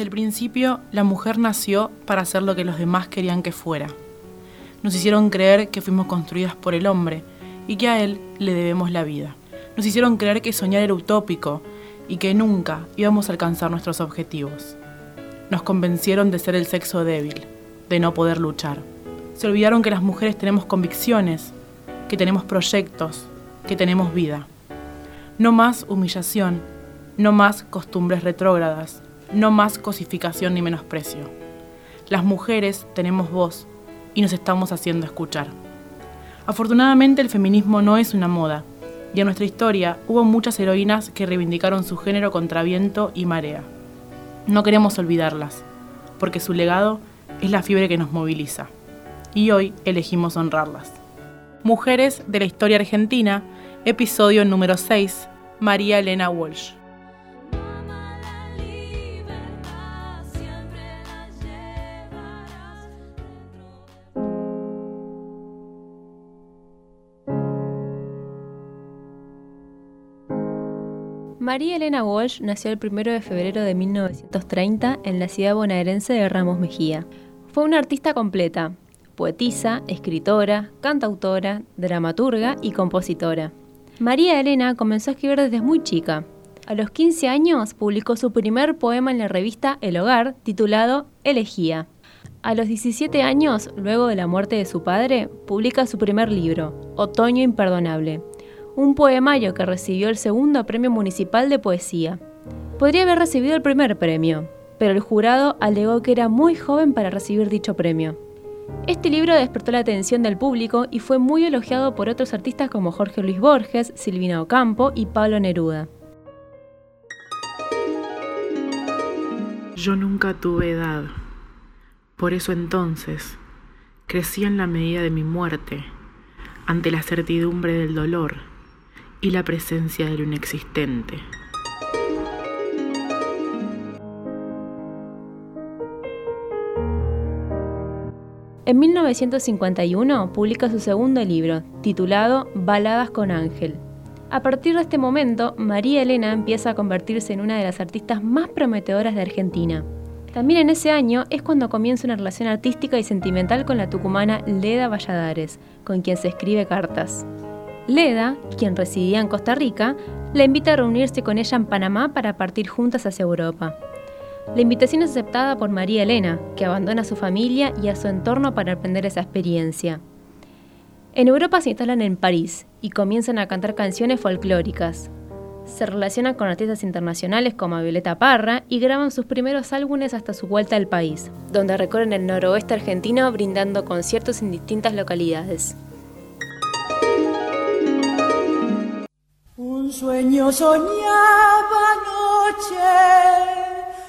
Desde el principio, la mujer nació para hacer lo que los demás querían que fuera. Nos hicieron creer que fuimos construidas por el hombre y que a él le debemos la vida. Nos hicieron creer que soñar era utópico y que nunca íbamos a alcanzar nuestros objetivos. Nos convencieron de ser el sexo débil, de no poder luchar. Se olvidaron que las mujeres tenemos convicciones, que tenemos proyectos, que tenemos vida. No más humillación, no más costumbres retrógradas, no más cosificación ni menosprecio. Las mujeres tenemos voz y nos estamos haciendo escuchar. Afortunadamente el feminismo no es una moda, y en nuestra historia hubo muchas heroínas que reivindicaron su género contra viento y marea. No queremos olvidarlas, porque su legado es la fiebre que nos moviliza, y hoy elegimos honrarlas. Mujeres de la historia argentina, episodio número 6, María Elena Walsh. María Elena Walsh nació el 1 de febrero de 1930 en la ciudad bonaerense de Ramos Mejía. Fue una artista completa, poetisa, escritora, cantautora, dramaturga y compositora. María Elena comenzó a escribir desde muy chica. A los 15 años publicó su primer poema en la revista El Hogar, titulado Elegía. A los 17 años, luego de la muerte de su padre, publica su primer libro, Otoño Imperdonable, un poemario que recibió el segundo premio municipal de poesía. Podría haber recibido el primer premio, pero el jurado alegó que era muy joven para recibir dicho premio. Este libro despertó la atención del público y fue muy elogiado por otros artistas como Jorge Luis Borges, Silvina Ocampo y Pablo Neruda. Yo nunca tuve edad, por eso entonces crecí en la medida de mi muerte, ante la certidumbre del dolor y la presencia de inexistente. En 1951 publica su segundo libro, titulado Baladas con Ángel. A partir de este momento, María Elena empieza a convertirse en una de las artistas más prometedoras de Argentina. También en ese año es cuando comienza una relación artística y sentimental con la tucumana Leda Valladares, con quien se escribe cartas. Leda, quien residía en Costa Rica, la invita a reunirse con ella en Panamá para partir juntas hacia Europa. La invitación es aceptada por María Elena, que abandona a su familia y a su entorno para aprender esa experiencia. En Europa se instalan en París y comienzan a cantar canciones folclóricas. Se relacionan con artistas internacionales como Violeta Parra y graban sus primeros álbumes hasta su vuelta al país, donde recorren el noroeste argentino brindando conciertos en distintas localidades. Un sueño soñaba anoche,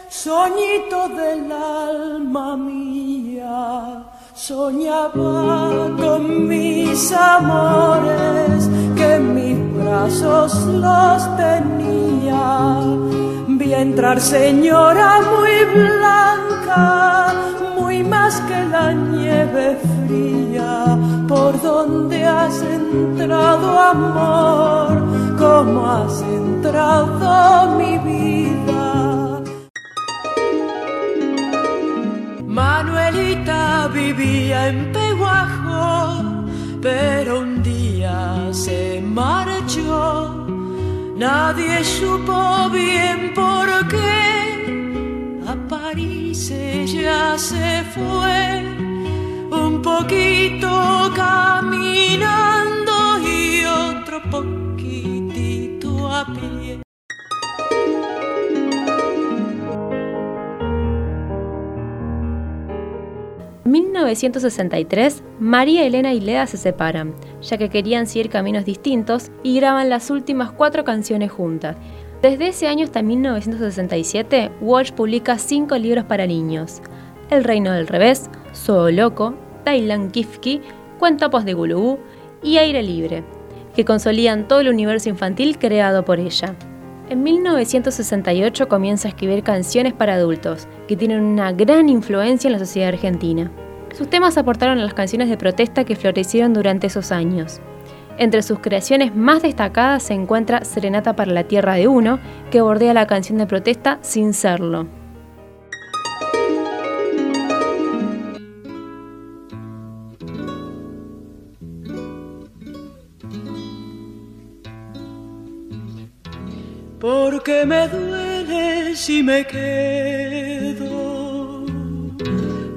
soñito del alma mía, soñaba con mis amores, que en mis brazos los tenía. Vi entrar señora muy blanca, muy más que la nieve fría, por donde has entrado amor cómo has entrado mi vida. Manuelita vivía en Peguajo, pero un día se marchó. Nadie supo bien por qué. A París se fue un poquito caminando y otro poquito en 1963, María Elena y Leda se separan, ya que querían seguir caminos distintos y graban las últimas cuatro canciones juntas. Desde ese año hasta 1967, Walsh publica cinco libros para niños: El Reino del Revés, Solo Loco, Thailand Kifki, Cuentapos de Gulubú y Aire Libre, que consolidan todo el universo infantil creado por ella. En 1968 comienza a escribir canciones para adultos, que tienen una gran influencia en la sociedad argentina. Sus temas aportaron a las canciones de protesta que florecieron durante esos años. Entre sus creaciones más destacadas se encuentra Serenata para la Tierra de Uno, que bordea la canción de protesta sin serlo. Porque me duele si me quedo,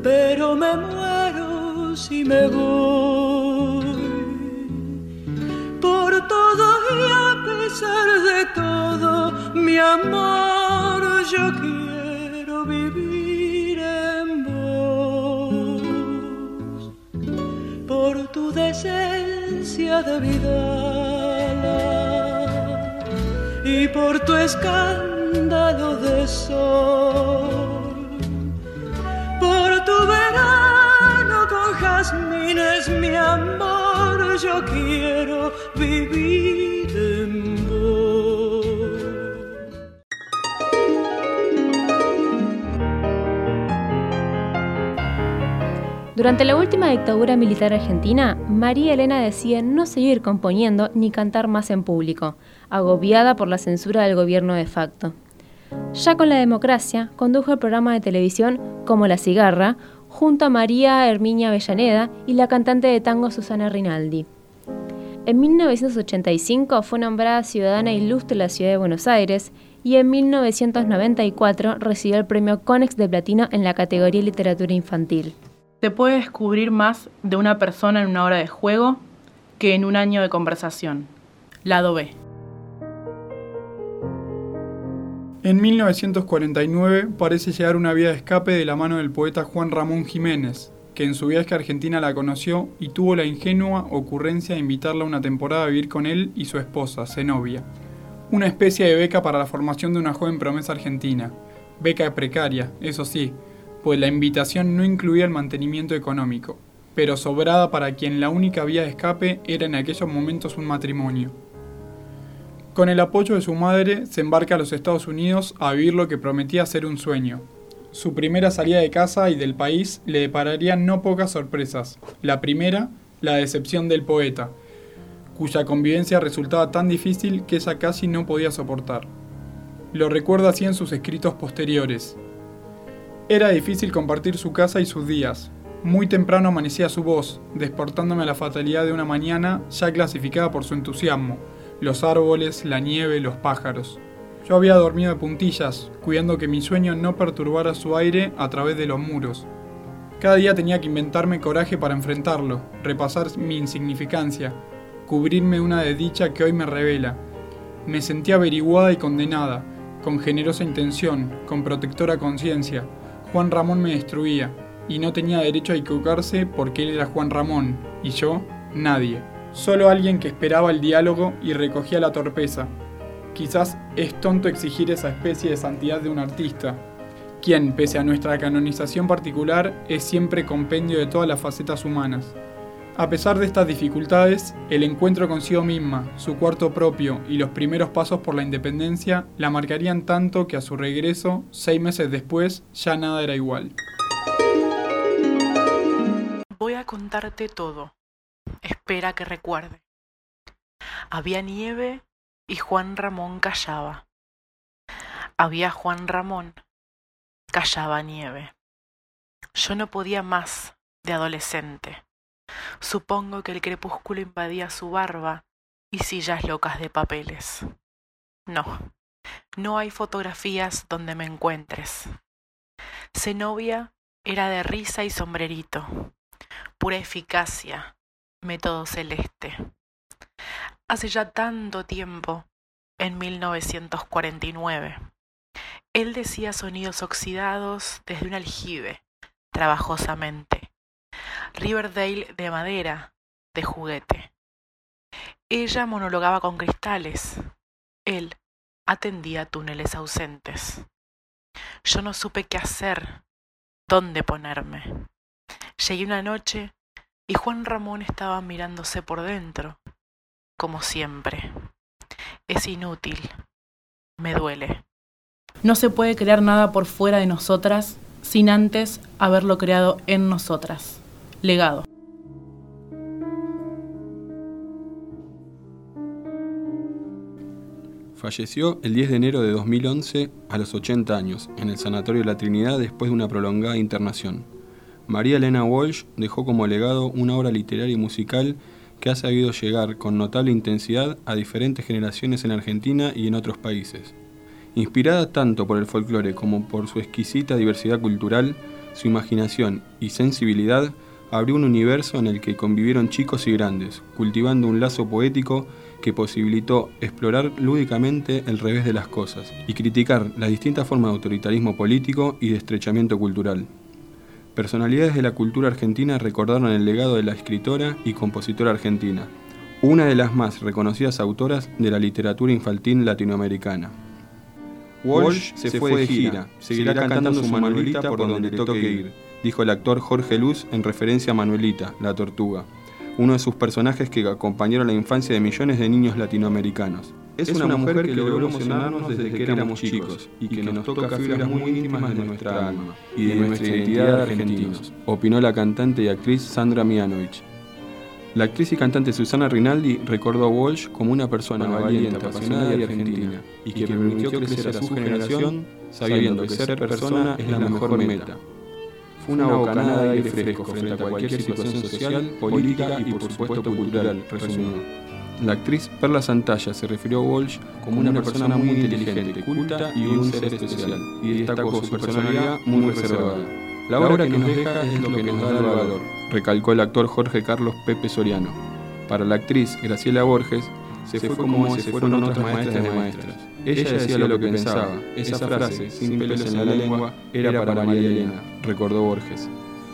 pero me muero si me voy. Mi amor, yo quiero vivir en vos. Por tu decencia de vida y por tu escándalo de sol, por tu verano con jazmines, mi amor, yo quiero vivir Durante la última dictadura militar argentina, María Elena decide no seguir componiendo ni cantar más en público, agobiada por la censura del gobierno de facto. Ya con la democracia, condujo el programa de televisión Como la cigarra, junto a María Herminia Avellaneda y la cantante de tango Susana Rinaldi. En 1985 fue nombrada ciudadana ilustre de la ciudad de Buenos Aires y en 1994 recibió el premio Conex de Platino en la categoría Literatura Infantil. Se puede descubrir más de una persona en una hora de juego que en un año de conversación. Lado B. En 1949 parece llegar una vía de escape de la mano del poeta Juan Ramón Jiménez, que en su viaje a Argentina la conoció y tuvo la ingenua ocurrencia de invitarla una temporada a vivir con él y su esposa, Zenobia. Una especie de beca para la formación de una joven promesa argentina. Beca precaria, eso sí, pues la invitación no incluía el mantenimiento económico, pero sobrada para quien la única vía de escape era en aquellos momentos un matrimonio. Con el apoyo de su madre, se embarca a los Estados Unidos a vivir lo que prometía ser un sueño. Su primera salida de casa y del país le depararía no pocas sorpresas. La primera, la decepción del poeta, cuya convivencia resultaba tan difícil que ella casi no podía soportar. Lo recuerda así en sus escritos posteriores. Era difícil compartir su casa y sus días. Muy temprano amanecía su voz, desportándome a la fatalidad de una mañana ya clasificada por su entusiasmo, los árboles, la nieve, los pájaros. Yo había dormido de puntillas, cuidando que mi sueño no perturbara su aire a través de los muros. Cada día tenía que inventarme coraje para enfrentarlo, repasar mi insignificancia, cubrirme una desdicha que hoy me revela. Me sentía averiguada y condenada, con generosa intención, con protectora conciencia. Juan Ramón me destruía, y no tenía derecho a equivocarse porque él era Juan Ramón, y yo, nadie. Solo alguien que esperaba el diálogo y recogía la torpeza. Quizás es tonto exigir esa especie de santidad de un artista, quien, pese a nuestra canonización particular, es siempre compendio de todas las facetas humanas. A pesar de estas dificultades, el encuentro consigo misma, su cuarto propio y los primeros pasos por la independencia la marcarían tanto que a su regreso, seis meses después, ya nada era igual. Voy a contarte todo. Espera que recuerde. Había nieve y Juan Ramón callaba. Había Juan Ramón, callaba nieve. Yo no podía más de adolescente. Supongo que el crepúsculo invadía su barba y sillas locas de papeles. No, no hay fotografías donde me encuentres. Zenobia era de risa y sombrerito, pura eficacia, método celeste. Hace ya tanto tiempo, en 1949, él decía sonidos oxidados desde un aljibe, trabajosamente. Riverdale de madera, de juguete. Ella monologaba con cristales. Él atendía túneles ausentes. Yo no supe qué hacer, dónde ponerme. Llegué una noche y Juan Ramón estaba mirándose por dentro, como siempre. Es inútil, me duele. No se puede crear nada por fuera de nosotras sin antes haberlo creado en nosotras. Legado. Falleció el 10 de enero de 2011 a los 80 años en el Sanatorio de la Trinidad después de una prolongada internación. María Elena Walsh dejó como legado una obra literaria y musical que ha sabido llegar con notable intensidad a diferentes generaciones en Argentina y en otros países. Inspirada tanto por el folclore como por su exquisita diversidad cultural, su imaginación y sensibilidad, abrió un universo en el que convivieron chicos y grandes, cultivando un lazo poético que posibilitó explorar lúdicamente el revés de las cosas y criticar las distintas formas de autoritarismo político y de estrechamiento cultural. Personalidades de la cultura argentina recordaron el legado de la escritora y compositora argentina, una de las más reconocidas autoras de la literatura infantil latinoamericana. Walsh se fue de gira, seguirá cantando su Manuelita por donde toque ir, dijo el actor Jorge Luz en referencia a Manuelita, la tortuga, uno de sus personajes que acompañaron la infancia de millones de niños latinoamericanos. Es una mujer que logró emocionarnos desde que éramos chicos y que nos toca fibras muy íntimas de nuestra alma y de nuestra identidad de argentinos, opinó la cantante y actriz Sandra Mianovich. La actriz y cantante Susana Rinaldi recordó a Walsh como una persona valiente, apasionada y argentina, y que permitió crecer a su generación sabiendo que ser persona es la mejor meta. Fue una bocanada de aire fresco frente a cualquier situación social, política y por supuesto cultural, resumió. La actriz Perla Santalla se refirió a Walsh como una persona muy inteligente, culta y un ser especial, y destacó su personalidad muy reservada. La obra que nos deja es lo que nos da el valor, recalcó el actor Jorge Carlos Pepe Soriano. Para la actriz Graciela Borges, se fue como se fueron otras maestras de maestras. Ella decía lo que pensaba. Esa frase, sin pelos en la lengua, era para María Elena, recordó Borges.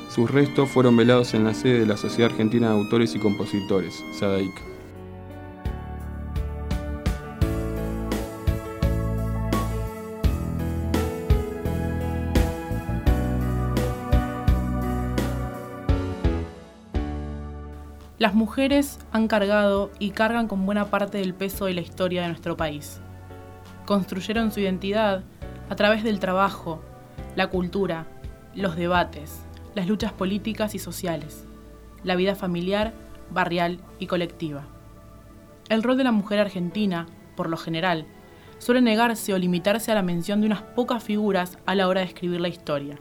Sus restos fueron velados en la sede de la Sociedad Argentina de Autores y Compositores, SADAIC. Las mujeres han cargado y cargan con buena parte del peso de la historia de nuestro país. Construyeron su identidad a través del trabajo, la cultura, los debates, las luchas políticas y sociales, la vida familiar, barrial y colectiva. El rol de la mujer argentina, por lo general, suele negarse o limitarse a la mención de unas pocas figuras a la hora de escribir la historia,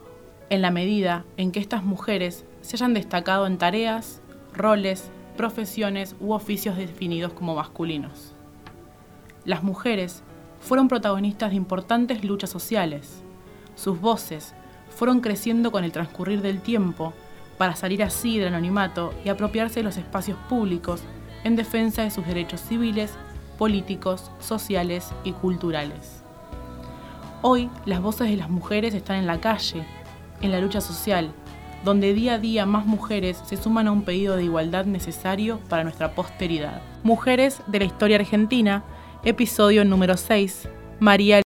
en la medida en que estas mujeres se hayan destacado en tareas, roles, profesiones u oficios definidos como masculinos. Las mujeres fueron protagonistas de importantes luchas sociales. Sus voces fueron creciendo con el transcurrir del tiempo para salir así del anonimato y apropiarse de los espacios públicos en defensa de sus derechos civiles, políticos, sociales y culturales. Hoy las voces de las mujeres están en la calle, en la lucha social, donde día a día más mujeres se suman a un pedido de igualdad necesario para nuestra posteridad. Mujeres de la historia argentina, episodio número 6, María